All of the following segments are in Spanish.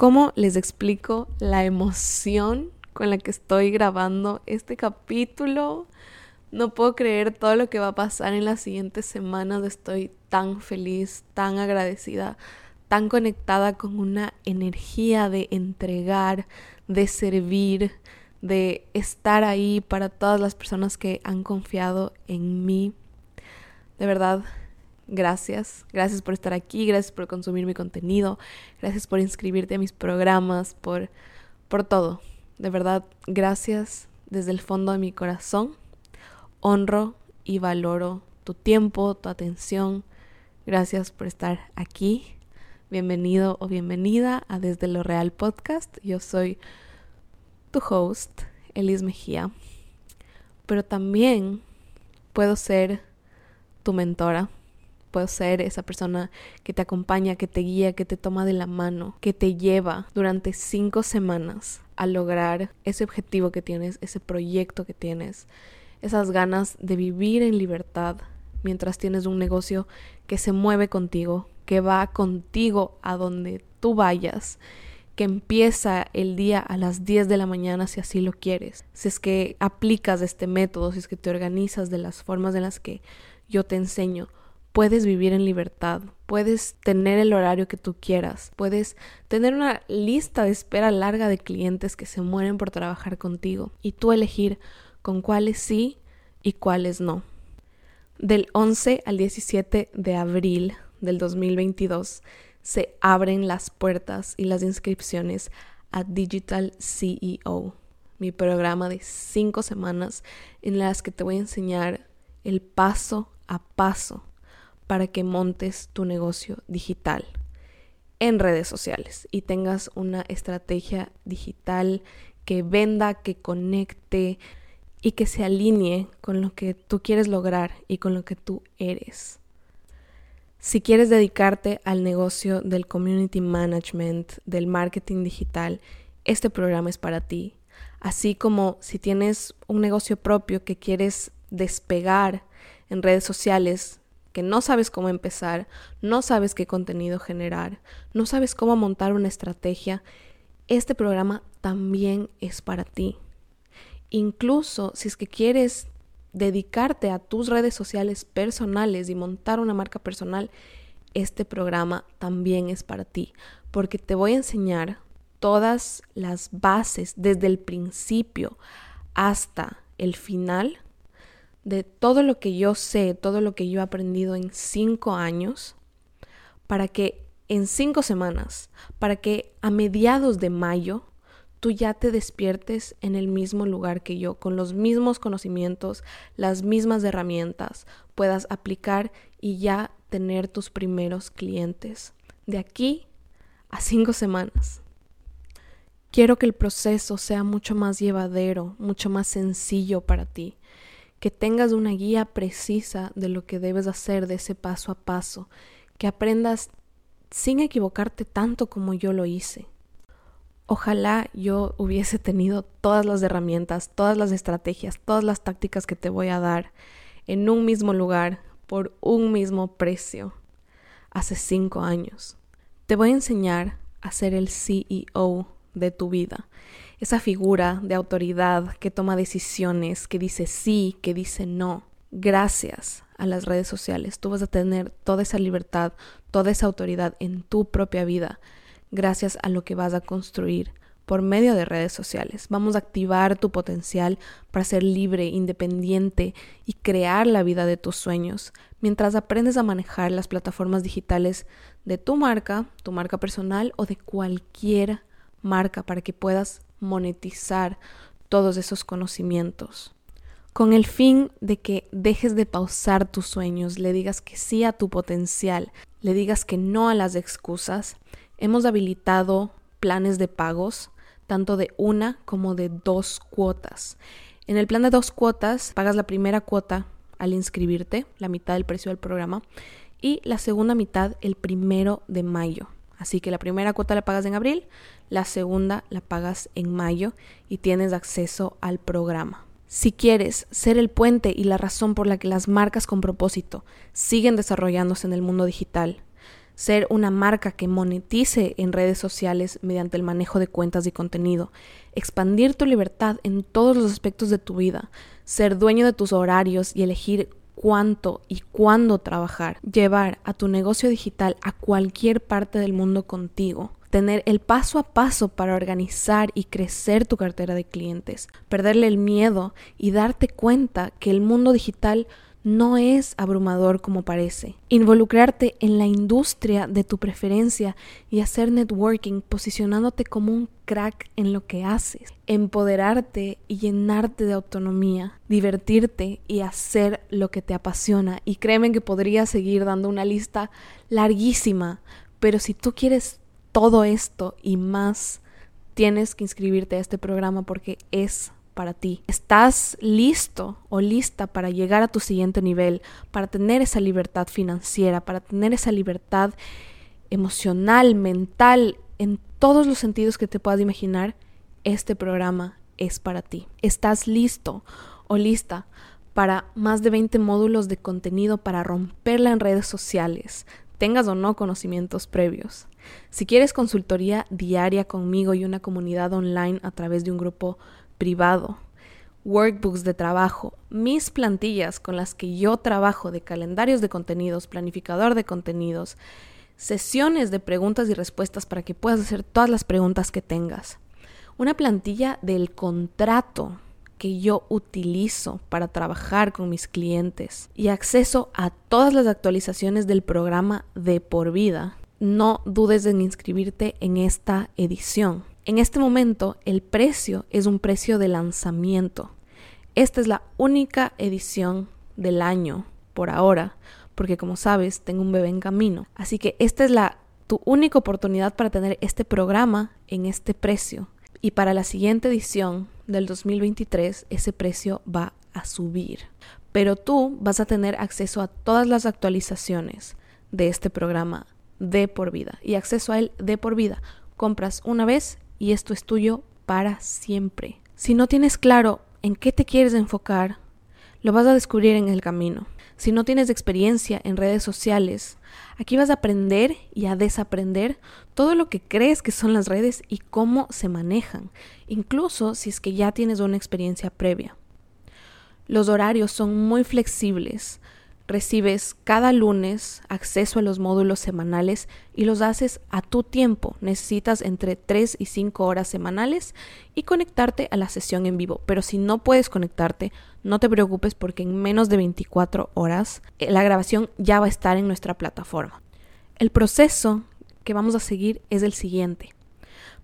¿Cómo les explico la emoción con la que estoy grabando este capítulo? No puedo creer todo lo que va a pasar en las siguientes semanas. Estoy tan feliz, tan agradecida, tan conectada con una energía de entregar, de servir, de estar ahí para todas las personas que han confiado en mí. De verdad, gracias. Gracias por estar aquí, gracias por consumir mi contenido, gracias por inscribirte a mis programas, por, por todo. De verdad, gracias desde el fondo de mi corazón. Honro y valoro tu tiempo, tu atención. Gracias por estar aquí. Bienvenido o bienvenida a Desde lo Real Podcast. Yo soy tu host, Elis Mejía. Pero también puedo ser tu mentora Puedo ser esa persona que te acompaña, que te guía, que te toma de la mano, que te lleva durante cinco semanas a lograr ese objetivo que tienes, ese proyecto que tienes, esas ganas de vivir en libertad mientras tienes un negocio que se mueve contigo, que va contigo a donde tú vayas que empieza el día a las 10 de la mañana si así lo quieres. Si es que aplicas este método, si es que te organizas de las formas en las que yo te enseño, puedes vivir en libertad, puedes tener el horario que tú quieras, puedes tener una lista de espera larga de clientes que se mueren por trabajar contigo y tú elegir con cuáles sí y cuáles no. Del 11 al 17 de abril del 2022 se abren las puertas y las inscripciones a Digital CEO, mi programa de cinco semanas en las que te voy a enseñar el paso a paso para que montes tu negocio digital en redes sociales y tengas una estrategia digital que venda, que conecte y que se alinee con lo que tú quieres lograr y con lo que tú eres. Si quieres dedicarte al negocio del community management, del marketing digital, este programa es para ti. Así como si tienes un negocio propio que quieres despegar en redes sociales, que no sabes cómo empezar, no sabes qué contenido generar, no sabes cómo montar una estrategia, este programa también es para ti. Incluso si es que quieres dedicarte a tus redes sociales personales y montar una marca personal, este programa también es para ti, porque te voy a enseñar todas las bases desde el principio hasta el final de todo lo que yo sé, todo lo que yo he aprendido en cinco años, para que en cinco semanas, para que a mediados de mayo tú ya te despiertes en el mismo lugar que yo, con los mismos conocimientos, las mismas herramientas, puedas aplicar y ya tener tus primeros clientes. De aquí a cinco semanas. Quiero que el proceso sea mucho más llevadero, mucho más sencillo para ti que tengas una guía precisa de lo que debes hacer de ese paso a paso, que aprendas sin equivocarte tanto como yo lo hice. Ojalá yo hubiese tenido todas las herramientas, todas las estrategias, todas las tácticas que te voy a dar en un mismo lugar, por un mismo precio, hace cinco años. Te voy a enseñar a ser el CEO de tu vida esa figura de autoridad que toma decisiones, que dice sí, que dice no. Gracias a las redes sociales, tú vas a tener toda esa libertad, toda esa autoridad en tu propia vida, gracias a lo que vas a construir por medio de redes sociales. Vamos a activar tu potencial para ser libre, independiente y crear la vida de tus sueños, mientras aprendes a manejar las plataformas digitales de tu marca, tu marca personal o de cualquier marca para que puedas monetizar todos esos conocimientos. Con el fin de que dejes de pausar tus sueños, le digas que sí a tu potencial, le digas que no a las excusas, hemos habilitado planes de pagos, tanto de una como de dos cuotas. En el plan de dos cuotas, pagas la primera cuota al inscribirte, la mitad del precio del programa, y la segunda mitad el primero de mayo. Así que la primera cuota la pagas en abril, la segunda la pagas en mayo y tienes acceso al programa. Si quieres ser el puente y la razón por la que las marcas con propósito siguen desarrollándose en el mundo digital, ser una marca que monetice en redes sociales mediante el manejo de cuentas y contenido, expandir tu libertad en todos los aspectos de tu vida, ser dueño de tus horarios y elegir cuánto y cuándo trabajar, llevar a tu negocio digital a cualquier parte del mundo contigo, tener el paso a paso para organizar y crecer tu cartera de clientes, perderle el miedo y darte cuenta que el mundo digital no es abrumador como parece. Involucrarte en la industria de tu preferencia y hacer networking posicionándote como un crack en lo que haces. Empoderarte y llenarte de autonomía. Divertirte y hacer lo que te apasiona. Y créeme que podría seguir dando una lista larguísima. Pero si tú quieres todo esto y más, tienes que inscribirte a este programa porque es para ti. ¿Estás listo o lista para llegar a tu siguiente nivel, para tener esa libertad financiera, para tener esa libertad emocional, mental, en todos los sentidos que te puedas imaginar? Este programa es para ti. ¿Estás listo o lista para más de 20 módulos de contenido para romperla en redes sociales, tengas o no conocimientos previos? Si quieres consultoría diaria conmigo y una comunidad online a través de un grupo privado, workbooks de trabajo, mis plantillas con las que yo trabajo de calendarios de contenidos, planificador de contenidos, sesiones de preguntas y respuestas para que puedas hacer todas las preguntas que tengas. Una plantilla del contrato que yo utilizo para trabajar con mis clientes y acceso a todas las actualizaciones del programa de por vida. No dudes en inscribirte en esta edición. En este momento el precio es un precio de lanzamiento. Esta es la única edición del año por ahora, porque como sabes, tengo un bebé en camino. Así que esta es la tu única oportunidad para tener este programa en este precio. Y para la siguiente edición del 2023 ese precio va a subir. Pero tú vas a tener acceso a todas las actualizaciones de este programa de por vida y acceso a él de por vida. Compras una vez y esto es tuyo para siempre. Si no tienes claro en qué te quieres enfocar, lo vas a descubrir en el camino. Si no tienes experiencia en redes sociales, aquí vas a aprender y a desaprender todo lo que crees que son las redes y cómo se manejan, incluso si es que ya tienes una experiencia previa. Los horarios son muy flexibles, recibes cada lunes acceso a los módulos semanales y los haces a tu tiempo. Necesitas entre 3 y 5 horas semanales y conectarte a la sesión en vivo. Pero si no puedes conectarte, no te preocupes porque en menos de 24 horas eh, la grabación ya va a estar en nuestra plataforma. El proceso que vamos a seguir es el siguiente.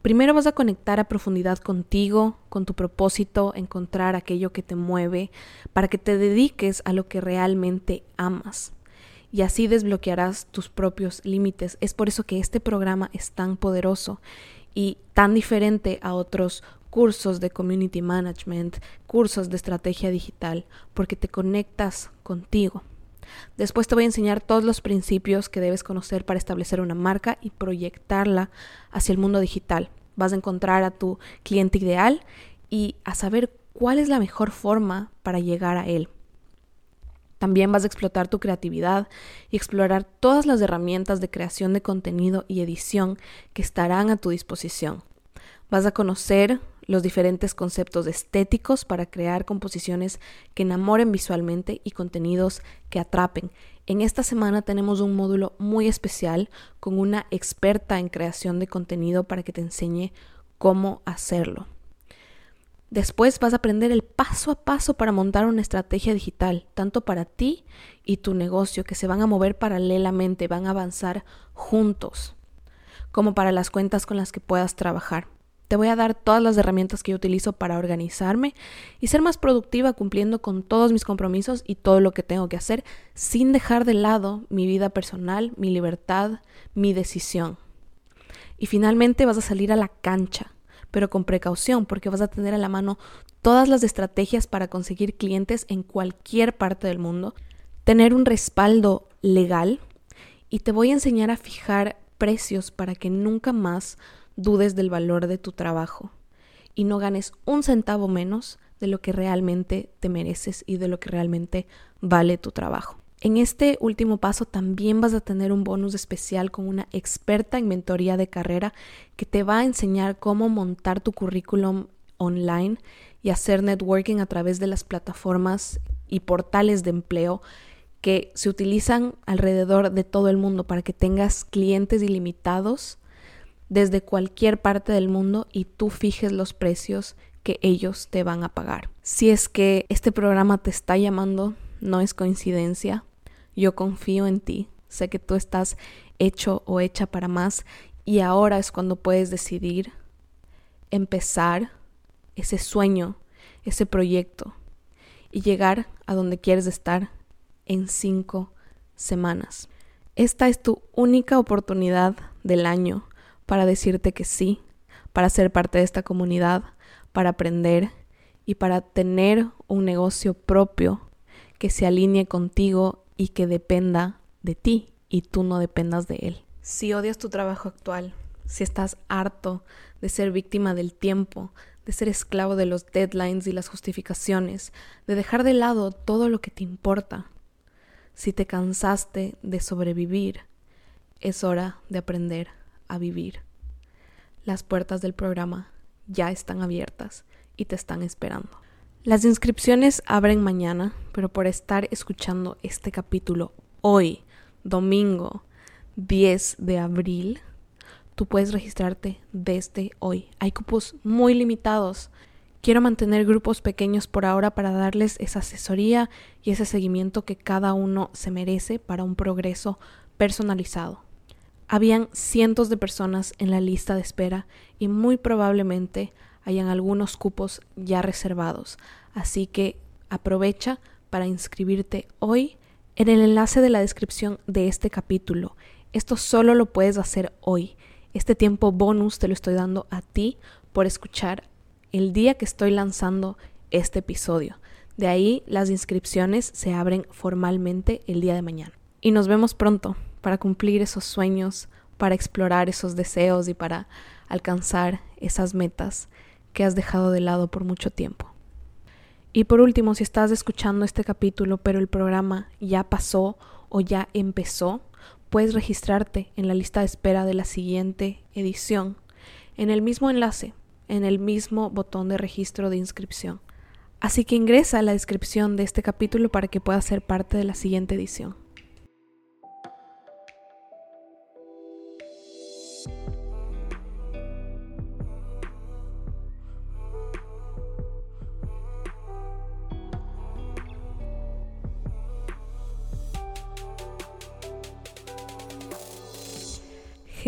Primero vas a conectar a profundidad contigo, con tu propósito, encontrar aquello que te mueve, para que te dediques a lo que realmente amas. Y así desbloquearás tus propios límites. Es por eso que este programa es tan poderoso y tan diferente a otros cursos de community management, cursos de estrategia digital, porque te conectas contigo. Después te voy a enseñar todos los principios que debes conocer para establecer una marca y proyectarla hacia el mundo digital vas a encontrar a tu cliente ideal y a saber cuál es la mejor forma para llegar a él. También vas a explotar tu creatividad y explorar todas las herramientas de creación de contenido y edición que estarán a tu disposición. Vas a conocer los diferentes conceptos estéticos para crear composiciones que enamoren visualmente y contenidos que atrapen. En esta semana tenemos un módulo muy especial con una experta en creación de contenido para que te enseñe cómo hacerlo. Después vas a aprender el paso a paso para montar una estrategia digital, tanto para ti y tu negocio, que se van a mover paralelamente, van a avanzar juntos, como para las cuentas con las que puedas trabajar. Te voy a dar todas las herramientas que yo utilizo para organizarme y ser más productiva cumpliendo con todos mis compromisos y todo lo que tengo que hacer sin dejar de lado mi vida personal, mi libertad, mi decisión. Y finalmente vas a salir a la cancha, pero con precaución porque vas a tener a la mano todas las estrategias para conseguir clientes en cualquier parte del mundo, tener un respaldo legal y te voy a enseñar a fijar precios para que nunca más dudes del valor de tu trabajo y no ganes un centavo menos de lo que realmente te mereces y de lo que realmente vale tu trabajo. En este último paso también vas a tener un bonus especial con una experta en mentoría de carrera que te va a enseñar cómo montar tu currículum online y hacer networking a través de las plataformas y portales de empleo que se utilizan alrededor de todo el mundo para que tengas clientes ilimitados desde cualquier parte del mundo y tú fijes los precios que ellos te van a pagar. Si es que este programa te está llamando, no es coincidencia. Yo confío en ti. Sé que tú estás hecho o hecha para más y ahora es cuando puedes decidir empezar ese sueño, ese proyecto y llegar a donde quieres estar en cinco semanas. Esta es tu única oportunidad del año para decirte que sí, para ser parte de esta comunidad, para aprender y para tener un negocio propio que se alinee contigo y que dependa de ti y tú no dependas de él. Si odias tu trabajo actual, si estás harto de ser víctima del tiempo, de ser esclavo de los deadlines y las justificaciones, de dejar de lado todo lo que te importa, si te cansaste de sobrevivir, es hora de aprender a vivir. Las puertas del programa ya están abiertas y te están esperando. Las inscripciones abren mañana, pero por estar escuchando este capítulo hoy, domingo 10 de abril, tú puedes registrarte desde hoy. Hay cupos muy limitados. Quiero mantener grupos pequeños por ahora para darles esa asesoría y ese seguimiento que cada uno se merece para un progreso personalizado. Habían cientos de personas en la lista de espera y muy probablemente hayan algunos cupos ya reservados, así que aprovecha para inscribirte hoy en el enlace de la descripción de este capítulo. Esto solo lo puedes hacer hoy. Este tiempo bonus te lo estoy dando a ti por escuchar el día que estoy lanzando este episodio. De ahí las inscripciones se abren formalmente el día de mañana. Y nos vemos pronto para cumplir esos sueños, para explorar esos deseos y para alcanzar esas metas que has dejado de lado por mucho tiempo. Y por último, si estás escuchando este capítulo pero el programa ya pasó o ya empezó, puedes registrarte en la lista de espera de la siguiente edición en el mismo enlace en el mismo botón de registro de inscripción. Así que ingresa a la descripción de este capítulo para que puedas ser parte de la siguiente edición.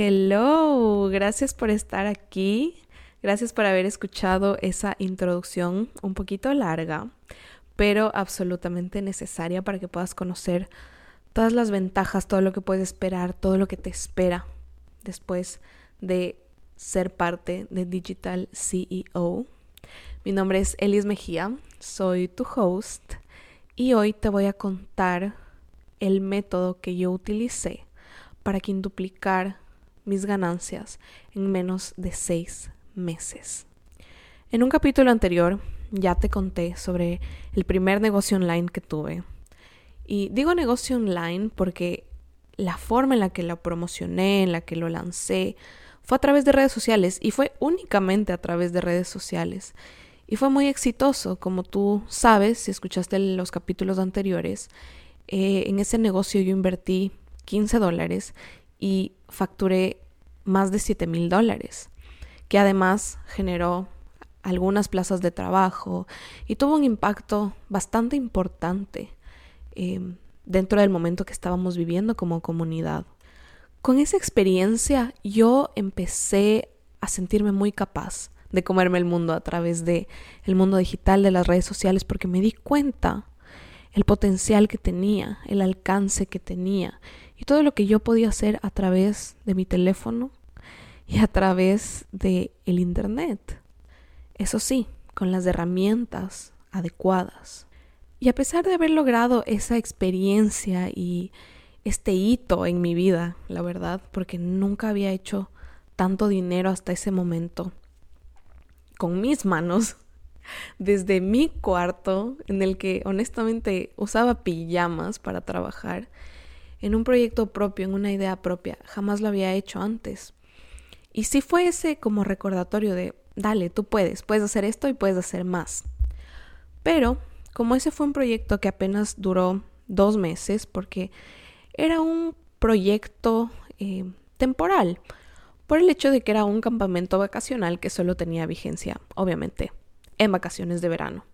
Hello, gracias por estar aquí. Gracias por haber escuchado esa introducción un poquito larga, pero absolutamente necesaria para que puedas conocer todas las ventajas, todo lo que puedes esperar, todo lo que te espera después de ser parte de Digital CEO. Mi nombre es Elis Mejía, soy tu host y hoy te voy a contar el método que yo utilicé para quintuplicar mis ganancias en menos de seis meses. En un capítulo anterior ya te conté sobre el primer negocio online que tuve. Y digo negocio online porque la forma en la que lo promocioné, en la que lo lancé, fue a través de redes sociales y fue únicamente a través de redes sociales. Y fue muy exitoso, como tú sabes, si escuchaste los capítulos anteriores. Eh, en ese negocio yo invertí 15 dólares y facturé más de 7 mil dólares que además generó algunas plazas de trabajo y tuvo un impacto bastante importante em, dentro del momento que estábamos viviendo como comunidad. Con esa experiencia yo empecé a sentirme muy capaz de comerme el mundo a través de el mundo digital de las redes sociales porque me di cuenta el potencial que tenía, el alcance que tenía y todo lo que yo podía hacer a través de mi teléfono y a través de el internet. Eso sí, con las herramientas adecuadas. Y a pesar de haber logrado esa experiencia y este hito en mi vida, la verdad, porque nunca había hecho tanto dinero hasta ese momento con mis manos, desde mi cuarto, en el que honestamente usaba pijamas para trabajar, en un proyecto propio, en una idea propia. Jamás lo había hecho antes. Y sí fue ese como recordatorio de, dale, tú puedes, puedes hacer esto y puedes hacer más. Pero como ese fue un proyecto que apenas duró dos meses, porque era un proyecto eh, temporal, por el hecho de que era un campamento vacacional que solo tenía vigencia, obviamente, en vacaciones de verano.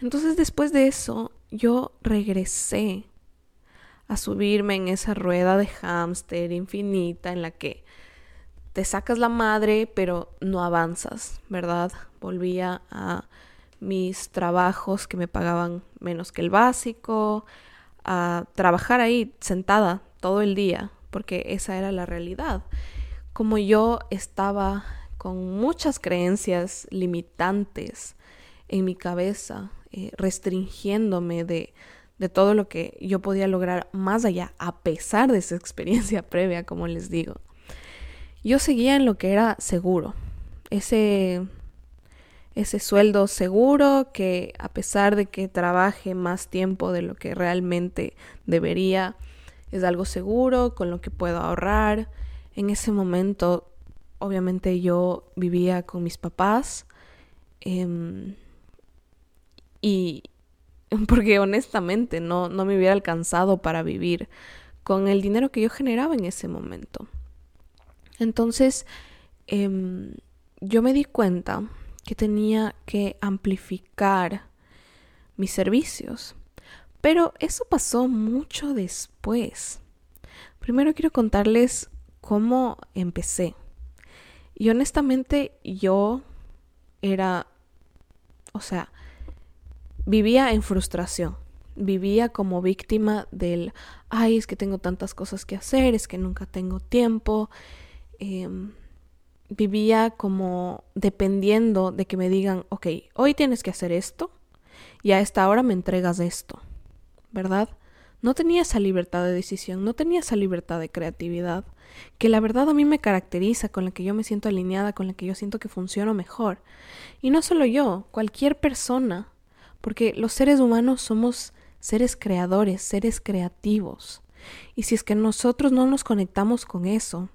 Entonces después de eso, yo regresé a subirme en esa rueda de hámster infinita en la que te sacas la madre pero no avanzas, ¿verdad? Volvía a mis trabajos que me pagaban menos que el básico, a trabajar ahí sentada todo el día, porque esa era la realidad. Como yo estaba con muchas creencias limitantes en mi cabeza, eh, restringiéndome de, de todo lo que yo podía lograr más allá, a pesar de esa experiencia previa, como les digo. Yo seguía en lo que era seguro, ese, ese sueldo seguro que a pesar de que trabaje más tiempo de lo que realmente debería, es algo seguro, con lo que puedo ahorrar. En ese momento, obviamente yo vivía con mis papás em, y porque honestamente no, no me hubiera alcanzado para vivir con el dinero que yo generaba en ese momento. Entonces, em, yo me di cuenta que tenía que amplificar mis servicios. Pero eso pasó mucho después. Primero quiero contarles cómo empecé. Y honestamente yo era, o sea, vivía en frustración. Vivía como víctima del, ay, es que tengo tantas cosas que hacer, es que nunca tengo tiempo. Em, vivía como dependiendo de que me digan, ok, hoy tienes que hacer esto y a esta hora me entregas esto. ¿verdad? No tenía esa libertad de decisión, no tenía esa libertad de creatividad, que la verdad a mí me caracteriza, con la que yo me siento alineada, con la que yo siento que funciono mejor. Y no solo yo, cualquier persona, porque los seres humanos somos seres creadores, seres creativos. Y si es que nosotros no nos conectamos con eso,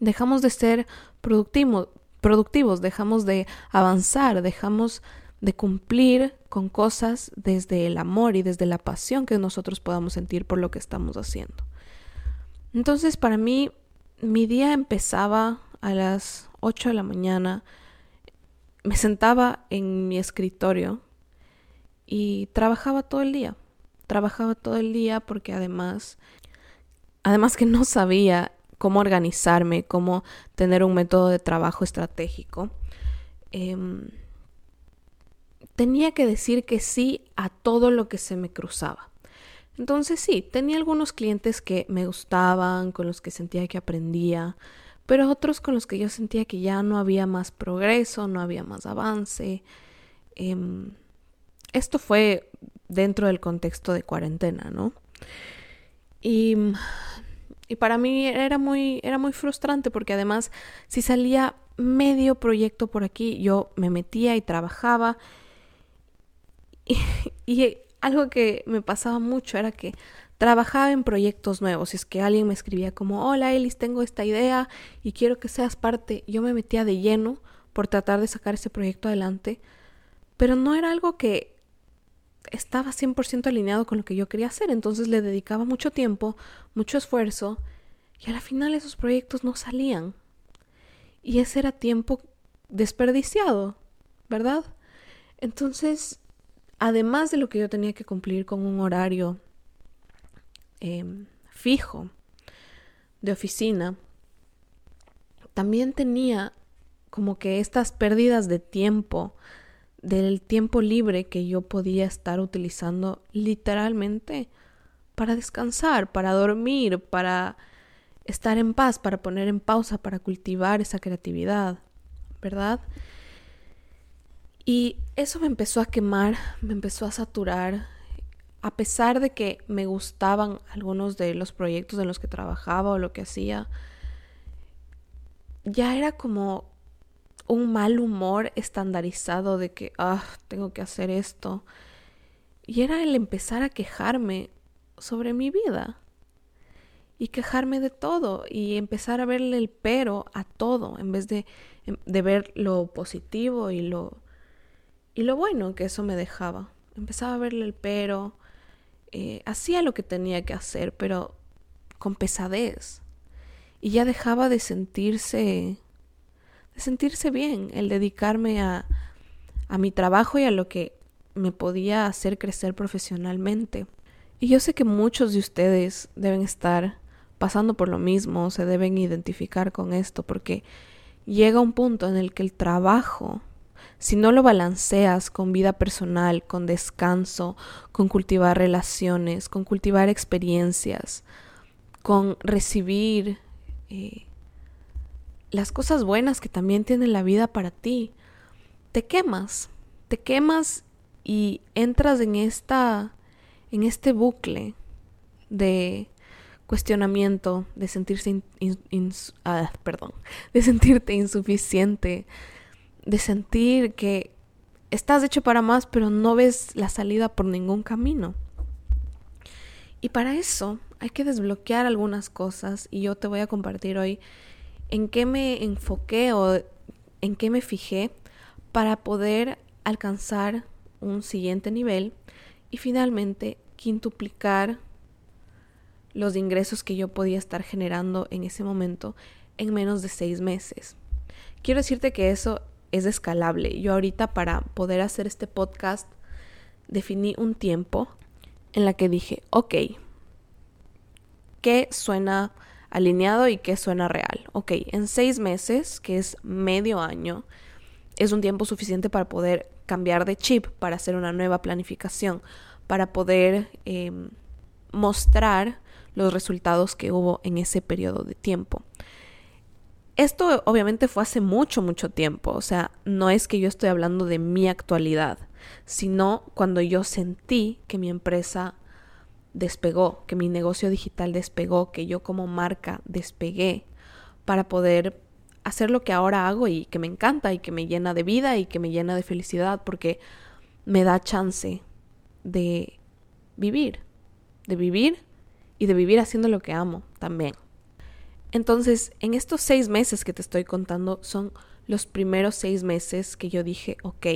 dejamos de ser productivos, dejamos de avanzar, dejamos de cumplir con cosas desde el amor y desde la pasión que nosotros podamos sentir por lo que estamos haciendo. Entonces, para mí, mi día empezaba a las 8 de la mañana, me sentaba en mi escritorio y trabajaba todo el día. Trabajaba todo el día porque además, además que no sabía cómo organizarme, cómo tener un método de trabajo estratégico, eh, tenía que decir que sí a todo lo que se me cruzaba. Entonces sí, tenía algunos clientes que me gustaban, con los que sentía que aprendía, pero otros con los que yo sentía que ya no había más progreso, no había más avance. Em, esto fue dentro del contexto de cuarentena, ¿no? Y, y para mí era muy, era muy frustrante porque además si salía medio proyecto por aquí, yo me metía y trabajaba y, algo que me pasaba mucho era que trabajaba en proyectos nuevos. Y es que alguien me escribía como, hola Elis, tengo esta idea y quiero que seas parte. Yo me metía de lleno por tratar de sacar ese proyecto adelante, pero no era algo que estaba 100% alineado con lo que yo quería hacer. Entonces le dedicaba mucho tiempo, mucho esfuerzo y a la final esos proyectos no salían. Y ese era tiempo desperdiciado, ¿verdad? Entonces además de lo que yo tenía que cumplir con un horario em, fijo de oficina, también tenía como que estas pérdidas de tiempo, del tiempo libre que yo podía estar utilizando literalmente para descansar, para dormir, para estar en paz, para poner en pausa, para cultivar esa creatividad, ¿verdad? Y eso me empezó a quemar, me empezó a saturar. A pesar de que me gustaban algunos de los proyectos en los que trabajaba o lo que hacía, ya era como un mal humor estandarizado de que, ah, tengo que hacer esto. Y era el empezar a quejarme sobre mi vida. Y quejarme de todo. Y empezar a verle el pero a todo. En vez de, de ver lo positivo y lo, y lo bueno que eso me dejaba. Empezaba a verle el pero. Eh, hacía lo que tenía que hacer, pero con pesadez. Y ya dejaba de sentirse de sentirse bien, el dedicarme a, a mi trabajo y a lo que me podía hacer crecer profesionalmente. Y yo sé que muchos de ustedes deben estar pasando por lo mismo, se deben identificar con esto, porque llega un punto en el que el trabajo, si no lo balanceas con vida personal, con descanso, con cultivar relaciones, con cultivar experiencias, con recibir eh, las cosas buenas que también tiene la vida para ti, te quemas, te quemas y entras en esta en este bucle de cuestionamiento, de sentirse ah, perdón, de sentirte insuficiente, de sentir que estás hecho para más, pero no ves la salida por ningún camino. Y para eso hay que desbloquear algunas cosas y yo te voy a compartir hoy en qué me enfoqué o en qué me fijé para poder alcanzar un siguiente nivel y finalmente quintuplicar los ingresos que yo podía estar generando en ese momento en menos de seis meses. Quiero decirte que eso es escalable. Yo ahorita para poder hacer este podcast definí un tiempo en la que dije, ok, ¿qué suena alineado y que suena real. Ok, en seis meses, que es medio año, es un tiempo suficiente para poder cambiar de chip, para hacer una nueva planificación, para poder em, mostrar los resultados que hubo en ese periodo de tiempo. Esto obviamente fue hace mucho, mucho tiempo, o sea, no es que yo estoy hablando de mi actualidad, sino cuando yo sentí que mi empresa despegó, que mi negocio digital despegó, que yo como marca despegué para poder hacer lo que ahora hago y que me encanta y que me llena de vida y que me llena de felicidad porque me da chance de vivir, de vivir y de vivir haciendo lo que amo también. Entonces, en estos seis meses que te estoy contando son los primeros seis meses que yo dije, ok,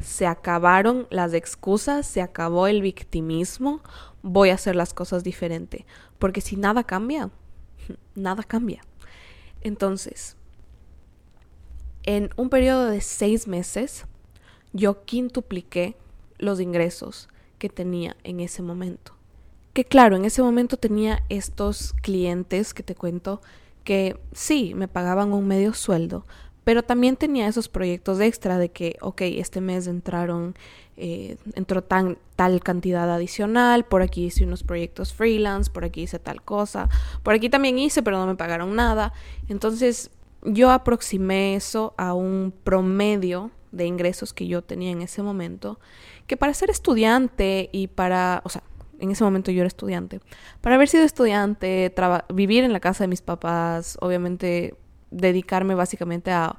se acabaron las excusas, se acabó el victimismo, voy a hacer las cosas diferente. Porque si nada cambia, nada cambia. Entonces, en un periodo de seis meses, yo quintupliqué los ingresos que tenía en ese momento. Que claro, en ese momento tenía estos clientes que te cuento que sí, me pagaban un medio sueldo, pero también tenía esos proyectos extra de que, ok, este mes entraron, eh, entró tan, tal cantidad adicional, por aquí hice unos proyectos freelance, por aquí hice tal cosa, por aquí también hice, pero no me pagaron nada. Entonces yo aproximé eso a un promedio de ingresos que yo tenía en ese momento, que para ser estudiante y para, o sea, en ese momento yo era estudiante, para haber sido estudiante, vivir en la casa de mis papás, obviamente dedicarme básicamente a,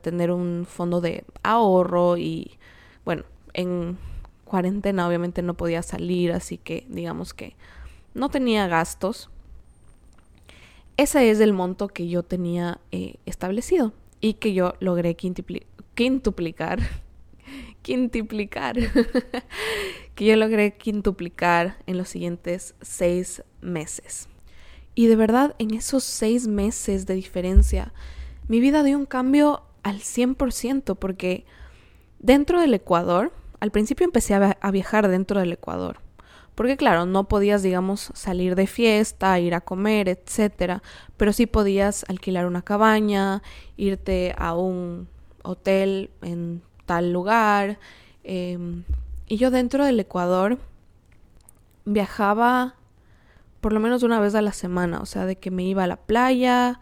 tener un fondo de ahorro y bueno, en cuarentena obviamente no podía salir, así que digamos que no tenía gastos. Ese es el monto que yo tenía eh, establecido y que yo logré quintuplicar. quintuplicar. que yo logré quintuplicar en los siguientes seis meses. Y de verdad, en esos seis meses de diferencia, mi vida dio un cambio al 100% porque dentro del Ecuador, al principio empecé a viajar dentro del Ecuador. Porque claro, no podías, digamos, salir de fiesta, ir a comer, etcétera, pero sí podías alquilar una cabaña, irte a un hotel en tal lugar. Em, y yo dentro del Ecuador viajaba por lo menos una vez a la semana, o sea, de que me iba a la playa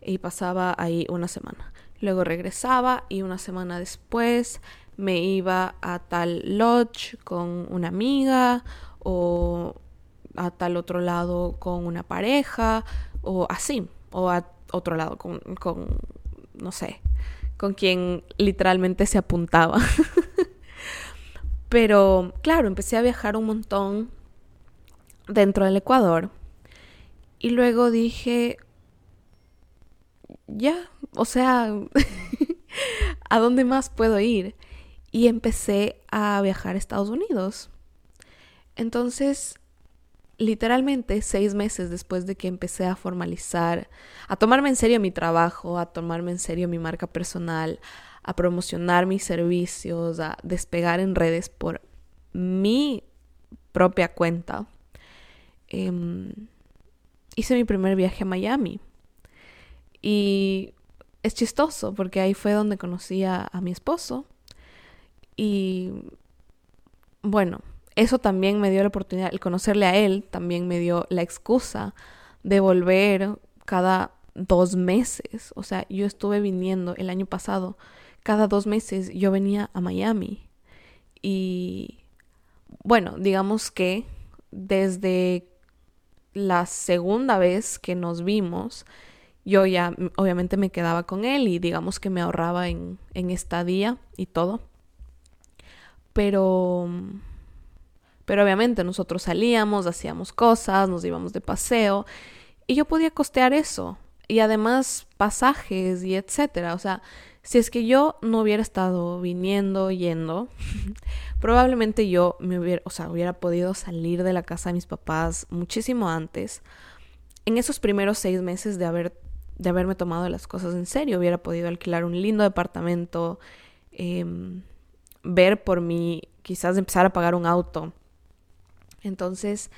y pasaba ahí una semana. Luego regresaba y una semana después me iba a tal lodge con una amiga o a tal otro lado con una pareja o así, o a otro lado con, con no sé, con quien literalmente se apuntaba. Pero claro, empecé a viajar un montón dentro del Ecuador. Y luego dije, ya, o sea, ¿a dónde más puedo ir? Y empecé a viajar a Estados Unidos. Entonces, literalmente seis meses después de que empecé a formalizar, a tomarme en serio mi trabajo, a tomarme en serio mi marca personal, a promocionar mis servicios, a despegar en redes por mi propia cuenta, em, hice mi primer viaje a Miami. Y es chistoso porque ahí fue donde conocí a, a mi esposo. Y bueno, eso también me dio la oportunidad, el conocerle a él también me dio la excusa de volver cada dos meses. O sea, yo estuve viniendo el año pasado, cada dos meses yo venía a Miami. Y bueno, digamos que desde la segunda vez que nos vimos, yo ya obviamente me quedaba con él y digamos que me ahorraba en, en estadía y todo. Pero, pero obviamente nosotros salíamos, hacíamos cosas, nos íbamos de paseo y yo podía costear eso. Y además pasajes y etcétera. O sea, si es que yo no hubiera estado viniendo, yendo, probablemente yo me hubiera, o sea, hubiera podido salir de la casa de mis papás muchísimo antes. En esos primeros seis meses de haber de haberme tomado las cosas en serio, hubiera podido alquilar un lindo departamento, em, ver por mí, quizás empezar a pagar un auto. Entonces,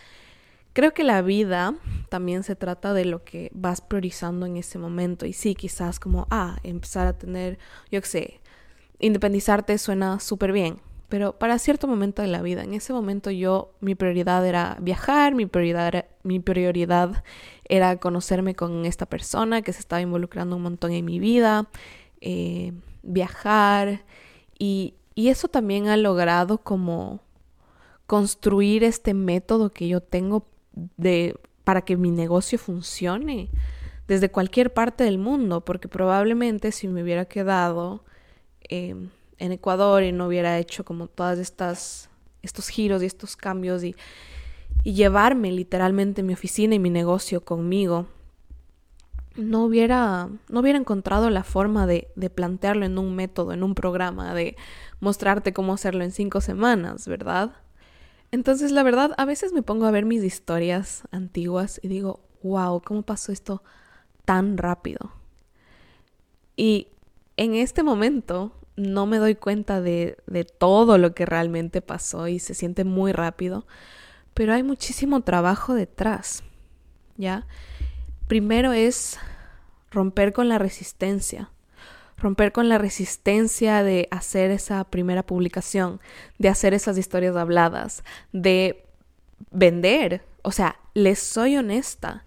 creo que la vida también se trata de lo que vas priorizando en ese momento. Y sí, quizás como, ah, empezar a tener, yo qué sé, independizarte suena súper bien. Pero para cierto momento de la vida, en ese momento yo, mi prioridad era viajar, mi prioridad era, mi prioridad era conocerme con esta persona que se estaba involucrando un montón en mi vida, eh, viajar. Y, y eso también ha logrado como construir este método que yo tengo de para que mi negocio funcione desde cualquier parte del mundo, porque probablemente si me hubiera quedado em, en Ecuador y no hubiera hecho como todas estas estos giros y estos cambios y, y llevarme literalmente mi oficina y mi negocio conmigo, no hubiera, no hubiera encontrado la forma de, de, plantearlo en un método, en un programa, de mostrarte cómo hacerlo en cinco semanas, ¿verdad? Entonces, la verdad, a veces me pongo a ver mis historias antiguas y digo, wow, ¿cómo pasó esto tan rápido? Y en este momento no me doy cuenta de, de todo lo que realmente pasó y se siente muy rápido, pero hay muchísimo trabajo detrás, ¿ya? Primero es romper con la resistencia, romper con la resistencia de hacer esa primera publicación, de hacer esas historias habladas, de vender. O sea, les soy honesta.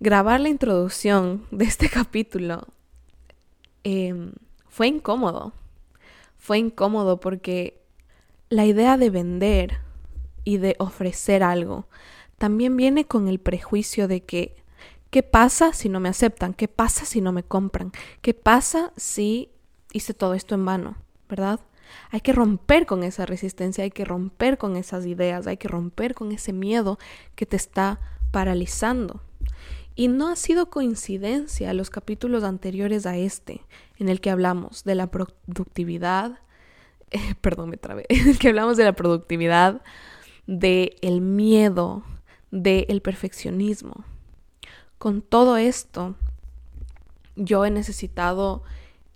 Grabar la introducción de este capítulo em, fue incómodo. Fue incómodo porque la idea de vender y de ofrecer algo también viene con el prejuicio de que ¿Qué pasa si no me aceptan? ¿Qué pasa si no me compran? ¿Qué pasa si hice todo esto en vano? ¿Verdad? Hay que romper con esa resistencia, hay que romper con esas ideas, hay que romper con ese miedo que te está paralizando. Y no ha sido coincidencia los capítulos anteriores a este, en el que hablamos de la productividad, eh, perdón, me trabé, en el que hablamos de la productividad, del el miedo, del perfeccionismo con todo esto, yo he necesitado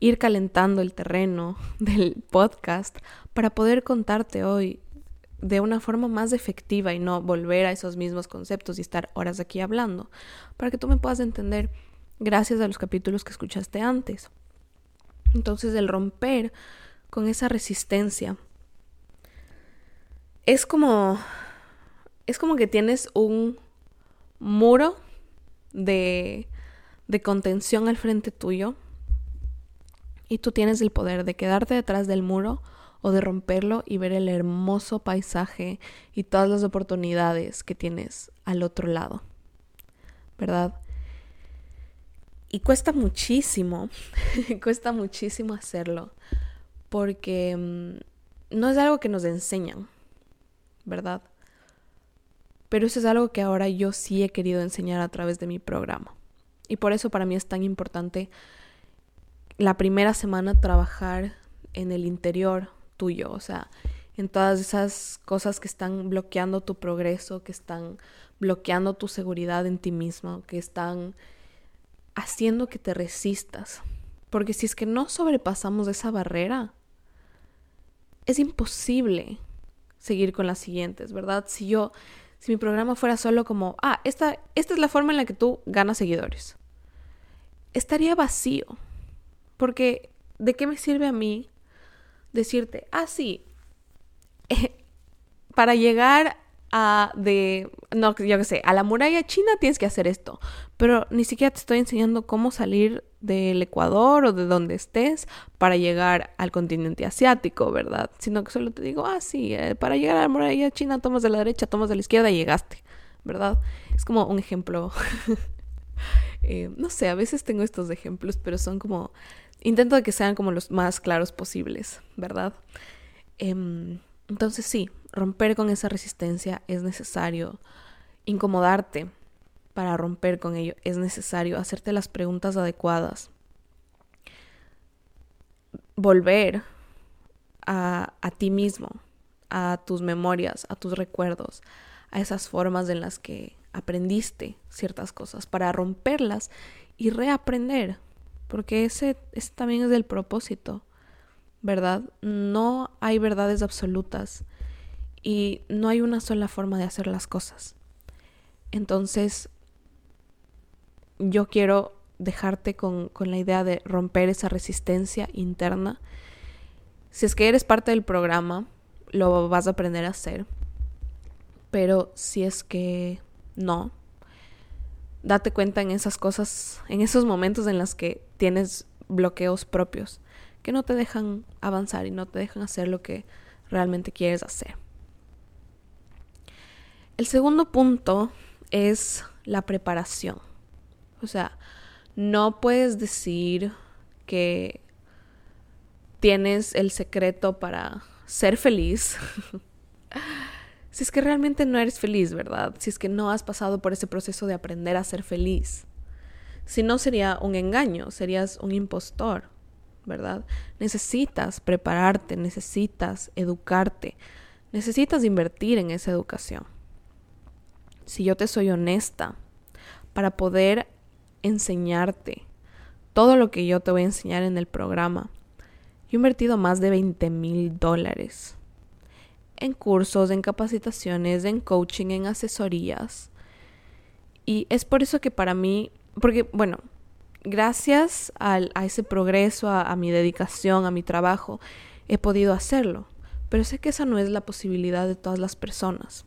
ir calentando el terreno del podcast para poder contarte hoy de una forma más efectiva y no volver a esos mismos conceptos y estar horas aquí hablando, para que tú me puedas entender gracias a los capítulos que escuchaste antes. Entonces el romper con esa resistencia es como es como que tienes un muro de, de contención al frente tuyo y tú tienes el poder de quedarte detrás del muro o de romperlo y ver el hermoso paisaje y todas las oportunidades que tienes al otro lado, ¿verdad? Y cuesta muchísimo, cuesta muchísimo hacerlo, porque mm, no es algo que nos enseñan, ¿verdad? Pero eso es algo que ahora yo sí he querido enseñar a través de mi programa. Y por eso para mí es tan importante la primera semana trabajar en el interior tuyo, o sea, en todas esas cosas que están bloqueando tu progreso, que están bloqueando tu seguridad en ti mismo, que están haciendo que te resistas. Porque si es que no sobrepasamos esa barrera, es imposible seguir con las siguientes, ¿verdad? Si yo, si mi programa fuera solo como, ah, esta, esta es la forma en la que tú ganas seguidores, estaría vacío. Porque, ¿de qué me sirve a mí decirte, ah, sí, para llegar a de, no, yo sé, a la muralla china tienes que hacer esto, pero ni siquiera te estoy enseñando cómo salir del Ecuador o de donde estés para llegar al continente asiático, ¿verdad? Sino que solo te digo, ah, sí, eh, para llegar a la muralla china tomas de la derecha, tomas de la izquierda y llegaste, ¿verdad? Es como un ejemplo. Eh, no sé, a veces tengo estos ejemplos, pero son como intento de que sean como los más claros posibles, ¿verdad? Em, entonces sí, romper con esa resistencia es necesario. Incomodarte para romper con ello es necesario. Hacerte las preguntas adecuadas. Volver a, a ti mismo, a tus memorias, a tus recuerdos, a esas formas en las que aprendiste ciertas cosas, para romperlas y reaprender porque ese, también es el propósito, ¿verdad? No hay verdades absolutas y no hay una sola forma de hacer las cosas. Entonces, yo quiero dejarte con, con, la idea de romper esa resistencia interna. Si es que eres parte del programa, lo vas a aprender a hacer. Pero si es que no, date cuenta en esas cosas, en esos momentos en los que tienes bloqueos propios que no te dejan avanzar y no te dejan hacer lo que realmente quieres hacer. El segundo punto es la preparación. O sea, no puedes decir que tienes el secreto para ser feliz si es que realmente no eres feliz, ¿verdad? Si es que no has pasado por ese proceso de aprender a ser feliz. Si no sería un engaño, serías un impostor, ¿verdad? Necesitas prepararte, necesitas educarte, necesitas invertir en esa educación. Si yo te soy honesta, para poder enseñarte todo lo que yo te voy a enseñar en el programa, yo he invertido más de 20 mil dólares en cursos, en capacitaciones, en coaching, en asesorías. Y es por eso que para mí, porque bueno, gracias a ese progreso, a, a mi dedicación, a mi trabajo, he podido hacerlo. Pero sé que esa no es la posibilidad de todas las personas.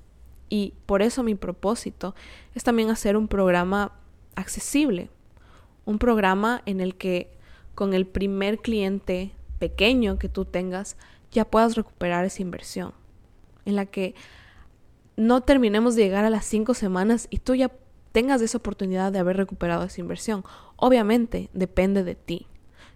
Y por eso mi propósito es también hacer un programa accesible. Un programa en el que con el primer cliente pequeño que tú tengas ya puedas recuperar esa inversión en la que no terminemos de llegar a las cinco semanas y tú ya tengas esa oportunidad de haber recuperado esa inversión. Obviamente depende de ti.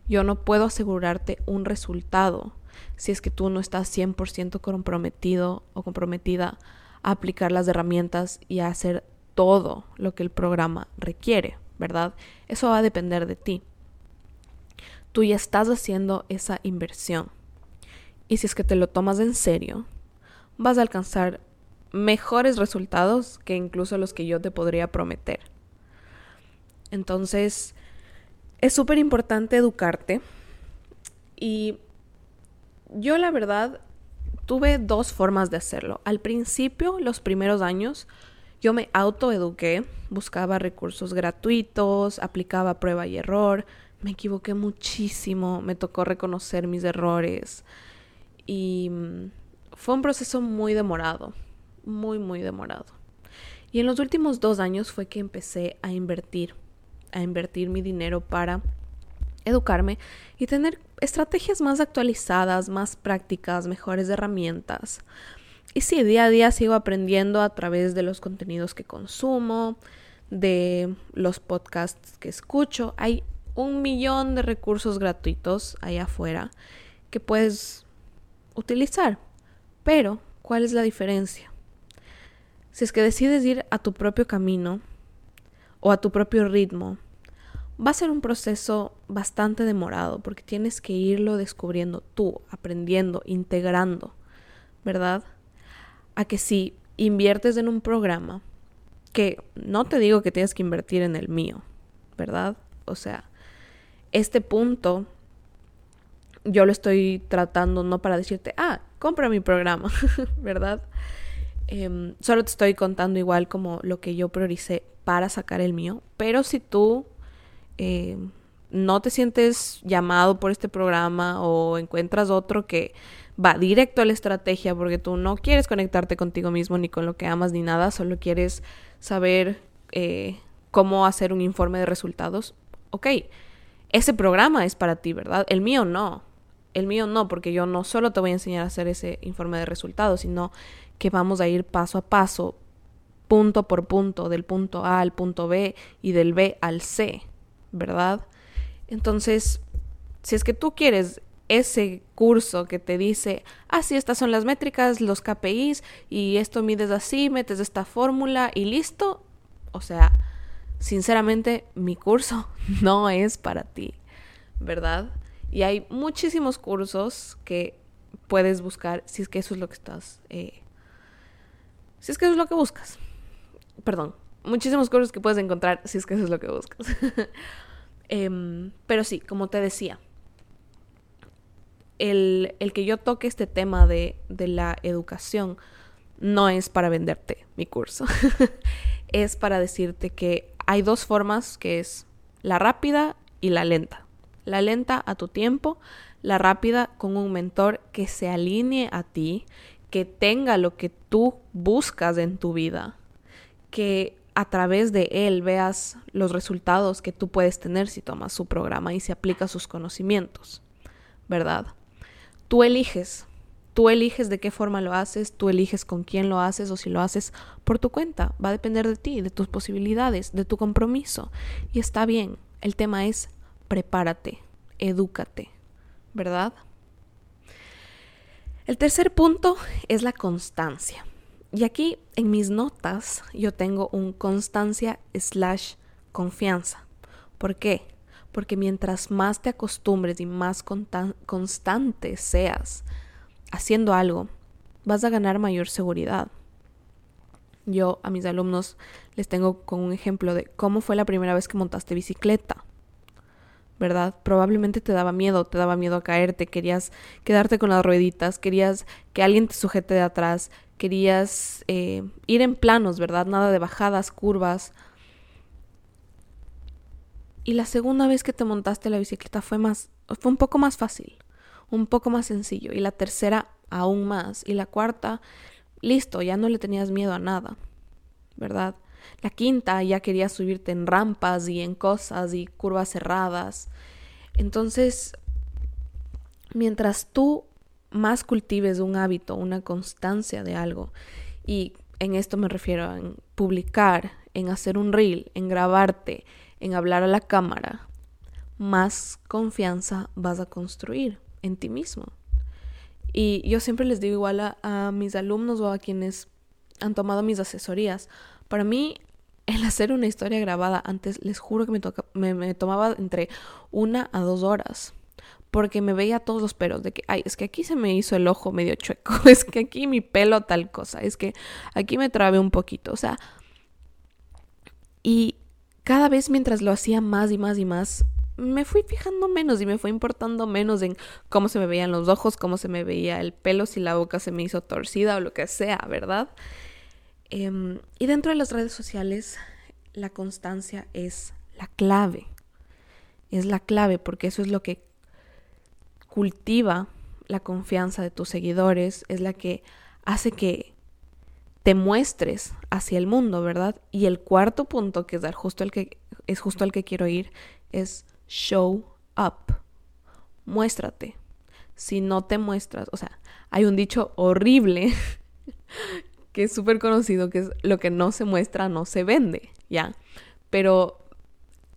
Yo no puedo asegurarte un resultado si es que tú no estás 100% comprometido o comprometida a aplicar las herramientas y a hacer todo lo que el programa requiere, ¿verdad? Eso va a depender de ti. Tú ya estás haciendo esa inversión. Y si es que te lo tomas en serio, vas a alcanzar mejores resultados que incluso los que yo te podría prometer. Entonces, es súper importante educarte y yo la verdad tuve dos formas de hacerlo. Al principio, los primeros años, yo me autoeduqué, buscaba recursos gratuitos, aplicaba prueba y error, me equivoqué muchísimo, me tocó reconocer mis errores y fue un proceso muy demorado, muy, muy demorado. Y en los últimos dos años fue que empecé a invertir, a invertir mi dinero para educarme y tener estrategias más actualizadas, más prácticas, mejores herramientas. Y sí, día a día sigo aprendiendo a través de los contenidos que consumo, de los podcasts que escucho. Hay un millón de recursos gratuitos allá afuera que puedes utilizar. Pero, ¿cuál es la diferencia? Si es que decides ir a tu propio camino o a tu propio ritmo, va a ser un proceso bastante demorado porque tienes que irlo descubriendo tú, aprendiendo, integrando, ¿verdad? A que si inviertes en un programa, que no te digo que tienes que invertir en el mío, ¿verdad? O sea, este punto yo lo estoy tratando no para decirte, ah, compra mi programa, ¿verdad? Em, solo te estoy contando igual como lo que yo prioricé para sacar el mío, pero si tú eh, no te sientes llamado por este programa o encuentras otro que va directo a la estrategia porque tú no quieres conectarte contigo mismo ni con lo que amas ni nada, solo quieres saber eh, cómo hacer un informe de resultados, ok, ese programa es para ti, ¿verdad? El mío no. El mío no, porque yo no solo te voy a enseñar a hacer ese informe de resultados, sino que vamos a ir paso a paso, punto por punto, del punto A al punto B y del B al C, ¿verdad? Entonces, si es que tú quieres ese curso que te dice, ah, sí, estas son las métricas, los KPIs, y esto mides así, metes esta fórmula y listo. O sea, sinceramente, mi curso no es para ti, ¿verdad? Y hay muchísimos cursos que puedes buscar si es que eso es lo que estás... Eh, si es que eso es lo que buscas. Perdón, muchísimos cursos que puedes encontrar si es que eso es lo que buscas. Em, pero sí, como te decía, el, que yo toque este tema de, de la educación no es para venderte mi curso, es para decirte que hay dos formas que es la rápida y la lenta. La lenta a tu tiempo, la rápida con un mentor que se alinee a ti, que tenga lo que tú buscas en tu vida, que a través de él veas los resultados que tú puedes tener si tomas su programa y si aplicas sus conocimientos, ¿verdad? Tú eliges, tú eliges de qué forma lo haces, tú eliges con quién lo haces o si lo haces por tu cuenta. Va a depender de ti, de tus posibilidades, de tu compromiso. Y está bien. El tema es prepárate, edúcate, ¿verdad? El tercer punto es la constancia. Y aquí en mis notas yo tengo un constancia slash confianza. ¿Por qué? Porque mientras más te acostumbres y más constante seas haciendo algo, vas a ganar mayor seguridad. Yo a mis alumnos les tengo con un ejemplo de cómo fue la primera vez que montaste bicicleta. ¿Verdad? Probablemente te daba miedo, te daba miedo a caerte, querías quedarte con las rueditas, querías que alguien te sujete de atrás, querías eh, ir en planos, ¿verdad? Nada de bajadas, curvas, y la segunda vez que te montaste la bicicleta fue más, fue un poco más fácil, un poco más sencillo. Y la tercera aún más. Y la cuarta, listo, ya no le tenías miedo a nada, ¿verdad? La quinta ya querías subirte en rampas y en cosas y curvas cerradas. Entonces, mientras tú más cultives un hábito, una constancia de algo, y en esto me refiero en publicar, en hacer un reel, en grabarte, en hablar a la cámara, más confianza vas a construir en ti mismo. Y yo siempre les digo igual a, mis alumnos o a quienes han tomado mis asesorías, para mí el hacer una historia grabada antes, les juro que me, me, tomaba entre una a dos horas porque me veía todos los pelos de que, ay, es que aquí se me hizo el ojo medio chueco, es que aquí mi pelo tal cosa, es que aquí me trabé un poquito, o sea, y cada vez mientras lo hacía más y más y más, me fui fijando menos y me fue importando menos en cómo se me veían los ojos, cómo se me veía el pelo, si la boca se me hizo torcida o lo que sea, ¿verdad? Em, y dentro de las redes sociales, la constancia es la clave. Es la clave porque eso es lo que cultiva la confianza de tus seguidores, es la que hace que te muestres hacia el mundo, ¿verdad? Y el cuarto punto, que es justo el que es justo al que quiero ir, es show up. Muéstrate. Si no te muestras, o sea, hay un dicho horrible que es súper conocido, que es lo que no se muestra, no se vende, ¿ya? Pero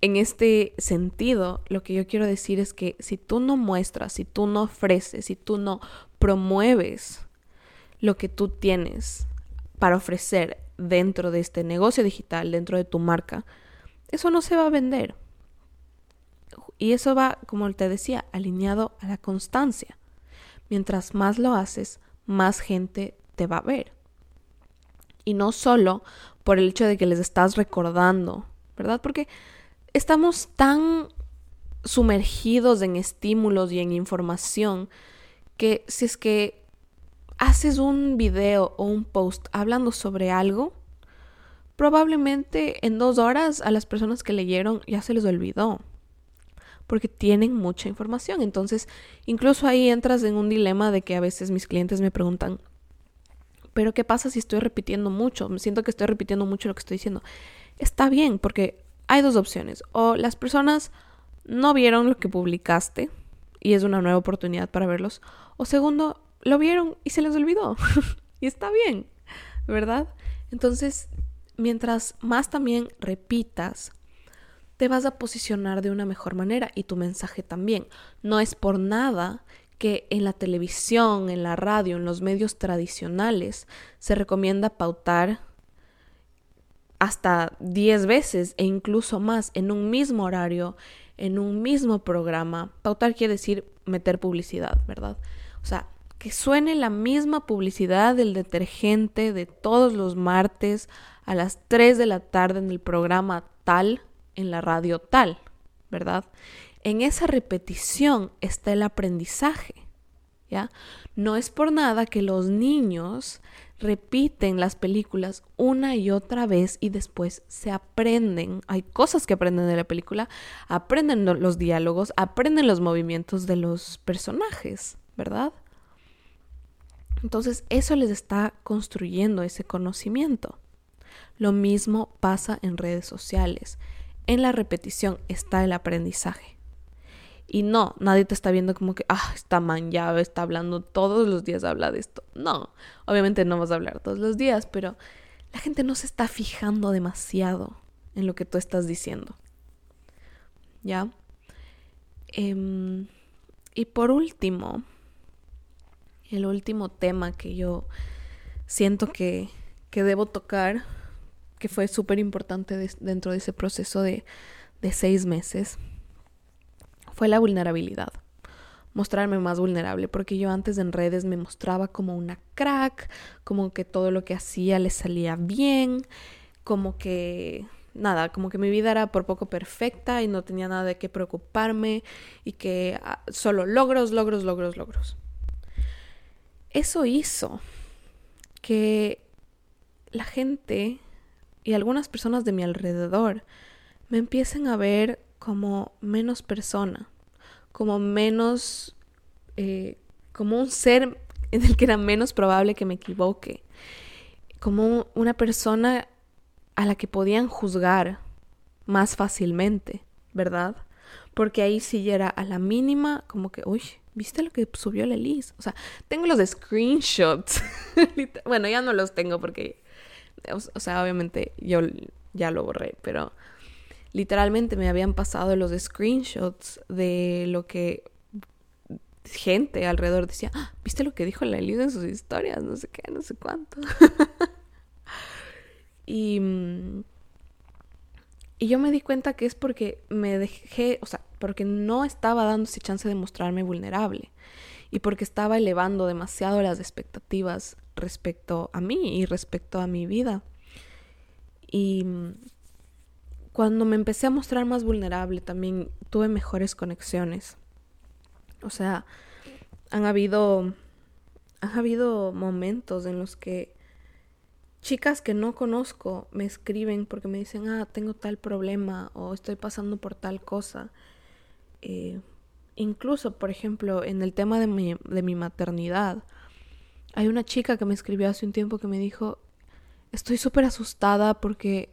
en este sentido, lo que yo quiero decir es que si tú no muestras, si tú no ofreces, si tú no promueves lo que tú tienes para ofrecer dentro de este negocio digital, dentro de tu marca, eso no se va a vender. Y eso va, como te decía, alineado a la constancia. Mientras más lo haces, más gente te va a ver. Y no solo por el hecho de que les estás recordando, ¿verdad? Porque estamos tan sumergidos en estímulos y en información que si es que haces un video o un post hablando sobre algo, probablemente en dos horas a las personas que leyeron ya se les olvidó porque tienen mucha información. Entonces, incluso ahí entras en un dilema de que a veces mis clientes me preguntan, pero ¿qué pasa si estoy repitiendo mucho? Me siento que estoy repitiendo mucho lo que estoy diciendo. Está bien, porque hay dos opciones. O las personas no vieron lo que publicaste y es una nueva oportunidad para verlos. O segundo, lo vieron y se les olvidó. y está bien, ¿verdad? Entonces, mientras más también repitas, te vas a posicionar de una mejor manera y tu mensaje también. No es por nada que en la televisión, en la radio, en los medios tradicionales se recomienda pautar hasta 10 veces e incluso más en un mismo horario, en un mismo programa. Pautar quiere decir meter publicidad, ¿verdad? O sea, que suene la misma publicidad del detergente de todos los martes a las 3 de la tarde en el programa tal en la radio tal, ¿verdad? En esa repetición está el aprendizaje, ¿ya? No es por nada que los niños repiten las películas una y otra vez y después se aprenden. Hay cosas que aprenden de la película, aprenden los diálogos, aprenden los movimientos de los personajes, ¿verdad? Entonces eso les está construyendo ese conocimiento. Lo mismo pasa en redes sociales. En la repetición está el aprendizaje. Y no, nadie te está viendo como que, ah, esta man ya está hablando todos los días, habla de esto. No, obviamente no vas a hablar todos los días, pero la gente no se está fijando demasiado en lo que tú estás diciendo. ¿Ya? Em, y por último, el último tema que yo siento que, que debo tocar que fue súper importante dentro de ese proceso de, de seis meses, fue la vulnerabilidad. Mostrarme más vulnerable, porque yo antes en redes me mostraba como una crack, como que todo lo que hacía le salía bien, como que nada, como que mi vida era por poco perfecta y no tenía nada de qué preocuparme y que ah, solo logros, logros, logros, logros. Eso hizo que la gente y algunas personas de mi alrededor me empiecen a ver como menos persona, como menos, eh, como un ser en el que era menos probable que me equivoque, como una persona a la que podían juzgar más fácilmente, ¿verdad? Porque ahí sí era a la mínima, como que, uy, ¿viste lo que subió la Liz? O sea, tengo los screenshots. bueno, ya no los tengo porque o, sea, obviamente yo ya lo borré, pero literalmente me habían pasado los screenshots de lo que gente alrededor decía, ah, ¿viste lo que dijo la Liz en sus historias? No sé qué, no sé cuánto. y, y yo me di cuenta que es porque me dejé, o sea, porque no estaba dándose chance de mostrarme vulnerable y porque estaba elevando demasiado las expectativas respecto a mí y respecto a mi vida. Y cuando me empecé a mostrar más vulnerable también tuve mejores conexiones. O sea, han habido han habido momentos en los que chicas que no conozco me escriben porque me dicen, ah, tengo tal problema o estoy pasando por tal cosa. Eh, incluso, por ejemplo, en el tema de mi, de mi maternidad, hay una chica que me escribió hace un tiempo que me dijo, estoy súper asustada porque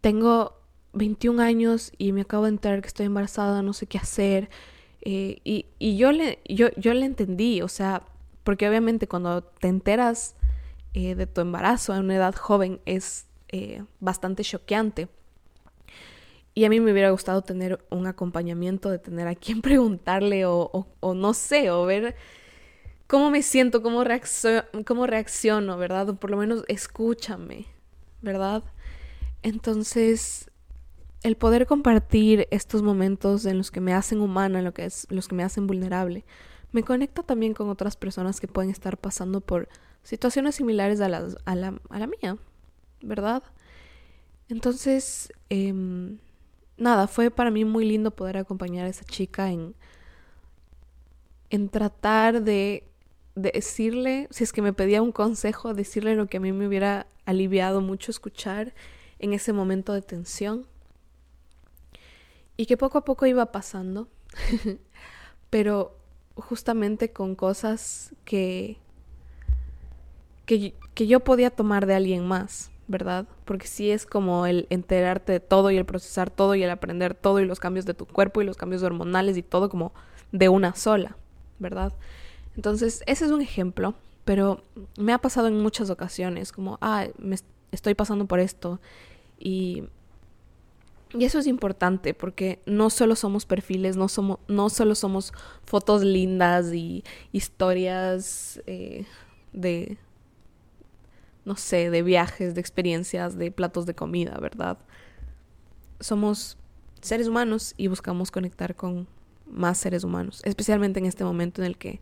tengo 21 años y me acabo de enterar que estoy embarazada, no sé qué hacer. Eh, y, y yo, le, yo, yo le entendí, o sea, porque obviamente cuando te enteras eh, de tu embarazo a una edad joven es eh, bastante choqueante. Y a mí me hubiera gustado tener un acompañamiento, de tener a quien preguntarle o, o, no sé, o ver cómo me siento, cómo, cómo reacciono, ¿verdad? O por lo menos escúchame, ¿verdad? Entonces, el poder compartir estos momentos en los que me hacen humana, en que los que me hacen vulnerable, me conecta también con otras personas que pueden estar pasando por situaciones similares a, la, a la mía, ¿verdad? Entonces, eh, nada, fue para mí muy lindo poder acompañar a esa chica en, en tratar de decirle, si es que me pedía un consejo, decirle lo que a mí me hubiera aliviado mucho escuchar en ese momento de tensión. Y que poco a poco iba pasando, pero justamente con cosas que, que, que yo podía tomar de alguien más. ¿verdad? Porque sí es como el enterarte de todo y el procesar todo y el aprender todo y los cambios de tu cuerpo y los cambios hormonales y todo como de una sola, ¿verdad? Entonces, ese es un ejemplo, pero me ha pasado en muchas ocasiones, como, ah, me estoy pasando por esto y... Y eso es importante porque no solo somos perfiles, no, somos, no solo somos fotos lindas y historias eh, de, no sé, de viajes, de experiencias, de platos de comida, ¿verdad? Somos seres humanos y buscamos conectar con más seres humanos, especialmente en este momento en el que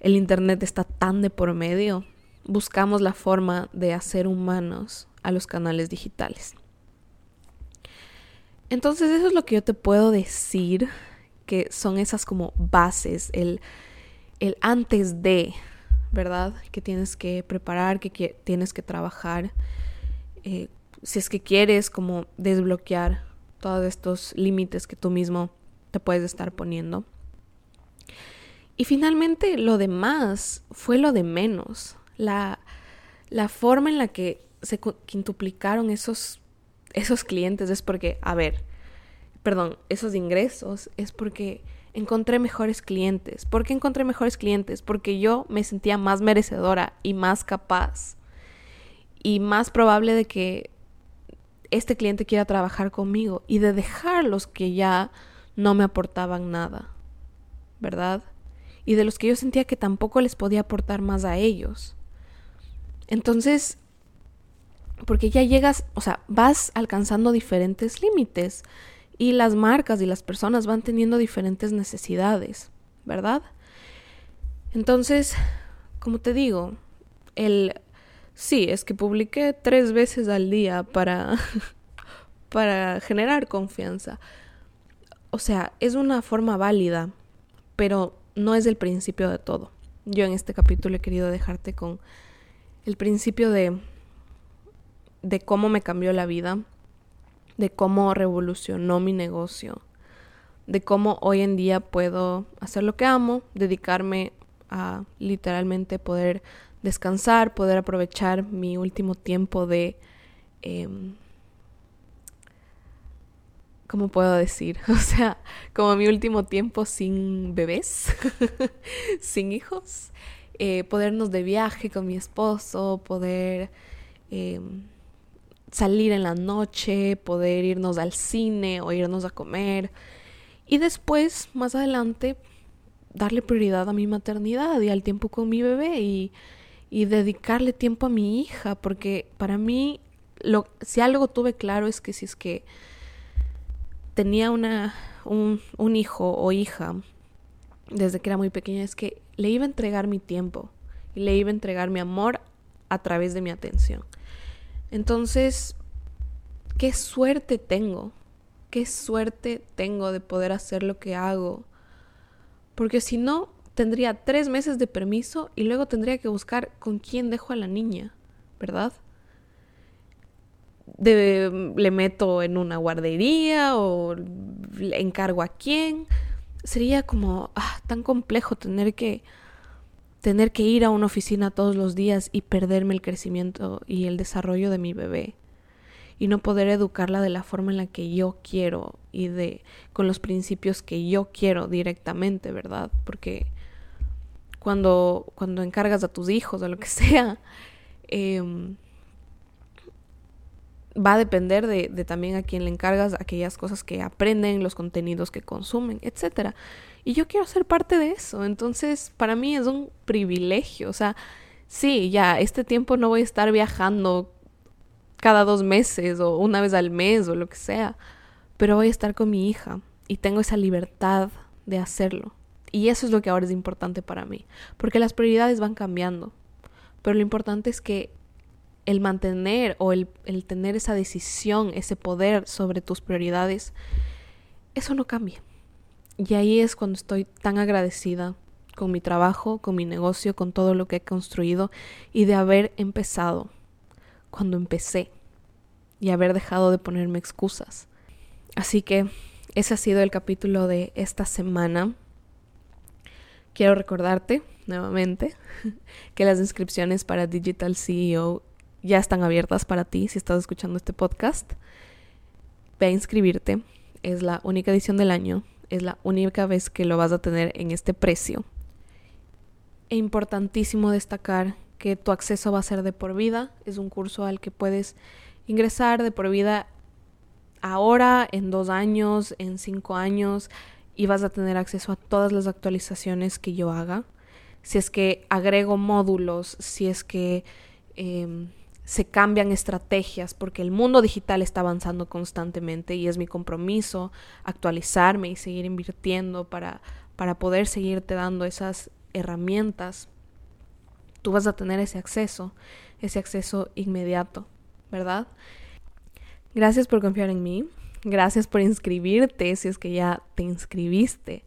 el Internet está tan de por medio, buscamos la forma de hacer humanos a los canales digitales. Entonces eso es lo que yo te puedo decir, que son esas como bases, el, el antes de ¿verdad? Que tienes que preparar, que, tienes que trabajar. Eh, si es que quieres como desbloquear todos estos límites que tú mismo te puedes estar poniendo. Y finalmente lo demás fue lo de menos. La, la forma en la que se quintuplicaron esos, esos clientes es porque, a ver, perdón, esos ingresos es porque encontré mejores clientes. ¿Por qué encontré mejores clientes? Porque yo me sentía más merecedora y más capaz y más probable de que este cliente quiera trabajar conmigo y de dejar los que ya no me aportaban nada, ¿verdad? Y de los que yo sentía que tampoco les podía aportar más a ellos. Entonces, porque ya llegas, o sea, vas alcanzando diferentes límites y las marcas y las personas van teniendo diferentes necesidades, ¿verdad? Entonces, como te digo, el sí, es que publiqué tres veces al día para para generar confianza. O sea, es una forma válida, pero no es el principio de todo. Yo en este capítulo he querido dejarte con el principio de de cómo me cambió la vida de cómo revolucionó mi negocio, de cómo hoy en día puedo hacer lo que amo, dedicarme a literalmente poder descansar, poder aprovechar mi último tiempo de... Em, ¿Cómo puedo decir? O sea, como mi último tiempo sin bebés, sin hijos, eh, podernos de viaje con mi esposo, poder... Em, salir en la noche, poder irnos al cine o irnos a comer. Y después, más adelante, darle prioridad a mi maternidad y al tiempo con mi bebé y, y dedicarle tiempo a mi hija, porque para mí, lo, si algo tuve claro es que si es que tenía una, un, un hijo o hija desde que era muy pequeña, es que le iba a entregar mi tiempo y le iba a entregar mi amor a través de mi atención. Entonces, qué suerte tengo, qué suerte tengo de poder hacer lo que hago. Porque si no, tendría tres meses de permiso y luego tendría que buscar con quién dejo a la niña, ¿verdad? le meto en una guardería o le encargo a quién. Sería como ah, tan complejo tener que tener que ir a una oficina todos los días y perderme el crecimiento y el desarrollo de mi bebé y no poder educarla de la forma en la que yo quiero y de con los principios que yo quiero directamente, ¿verdad? Porque cuando, cuando encargas a tus hijos o lo que sea, em, va a depender de, de, también a quién le encargas aquellas cosas que aprenden, los contenidos que consumen, etc. Y yo quiero ser parte de eso. Entonces, para mí es un privilegio. O sea, sí, ya, este tiempo no voy a estar viajando cada dos meses o una vez al mes o lo que sea, pero voy a estar con mi hija y tengo esa libertad de hacerlo. Y eso es lo que ahora es importante para mí, porque las prioridades van cambiando, pero lo importante es que el mantener o el, el tener esa decisión, ese poder sobre tus prioridades, eso no cambia. Y ahí es cuando estoy tan agradecida con mi trabajo, con mi negocio, con todo lo que he construido y de haber empezado cuando empecé y haber dejado de ponerme excusas. Así que ese ha sido el capítulo de esta semana. Quiero recordarte nuevamente que las inscripciones para Digital CEO ya están abiertas para ti si estás escuchando este podcast. Ve a inscribirte. Es la única edición del año. Es la única vez que lo vas a tener en este precio. E importantísimo destacar que tu acceso va a ser de por vida. Es un curso al que puedes ingresar de por vida ahora, en dos años, en cinco años, y vas a tener acceso a todas las actualizaciones que yo haga. Si es que agrego módulos, si es que em, se cambian estrategias, porque el mundo digital está avanzando constantemente y es mi compromiso actualizarme y seguir invirtiendo para, para poder seguirte dando esas herramientas. Tú vas a tener ese acceso, ese acceso inmediato, ¿verdad? Gracias por confiar en mí. Gracias por inscribirte si es que ya te inscribiste.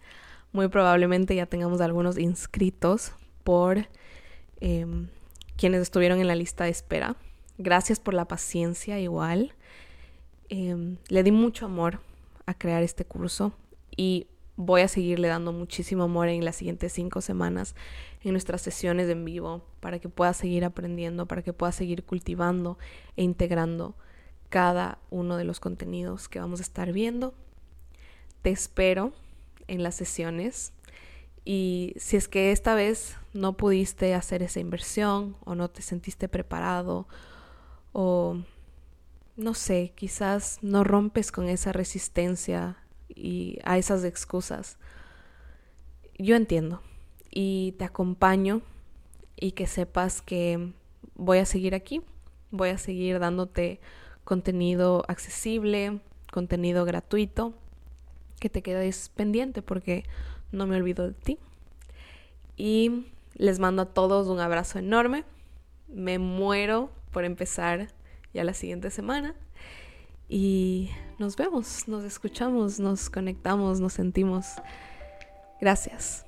Muy probablemente ya tengamos algunos inscritos por em, quienes estuvieron en la lista de espera. Gracias por la paciencia igual. Em, le di mucho amor a crear este curso y voy a seguirle dando muchísimo amor en las siguientes cinco semanas en nuestras sesiones en vivo para que pueda seguir aprendiendo, para que pueda seguir cultivando e integrando cada uno de los contenidos que vamos a estar viendo. Te espero en las sesiones y si es que esta vez no pudiste hacer esa inversión o no te sentiste preparado o no sé, quizás no rompes con esa resistencia y a esas excusas. Yo entiendo y te acompaño y que sepas que voy a seguir aquí, voy a seguir dándote contenido accesible, contenido gratuito, que te quedes pendiente porque no me olvido de ti. Y les mando a todos un abrazo enorme. Me muero por empezar ya la siguiente semana. Y nos vemos, nos escuchamos, nos conectamos, nos sentimos. Gracias.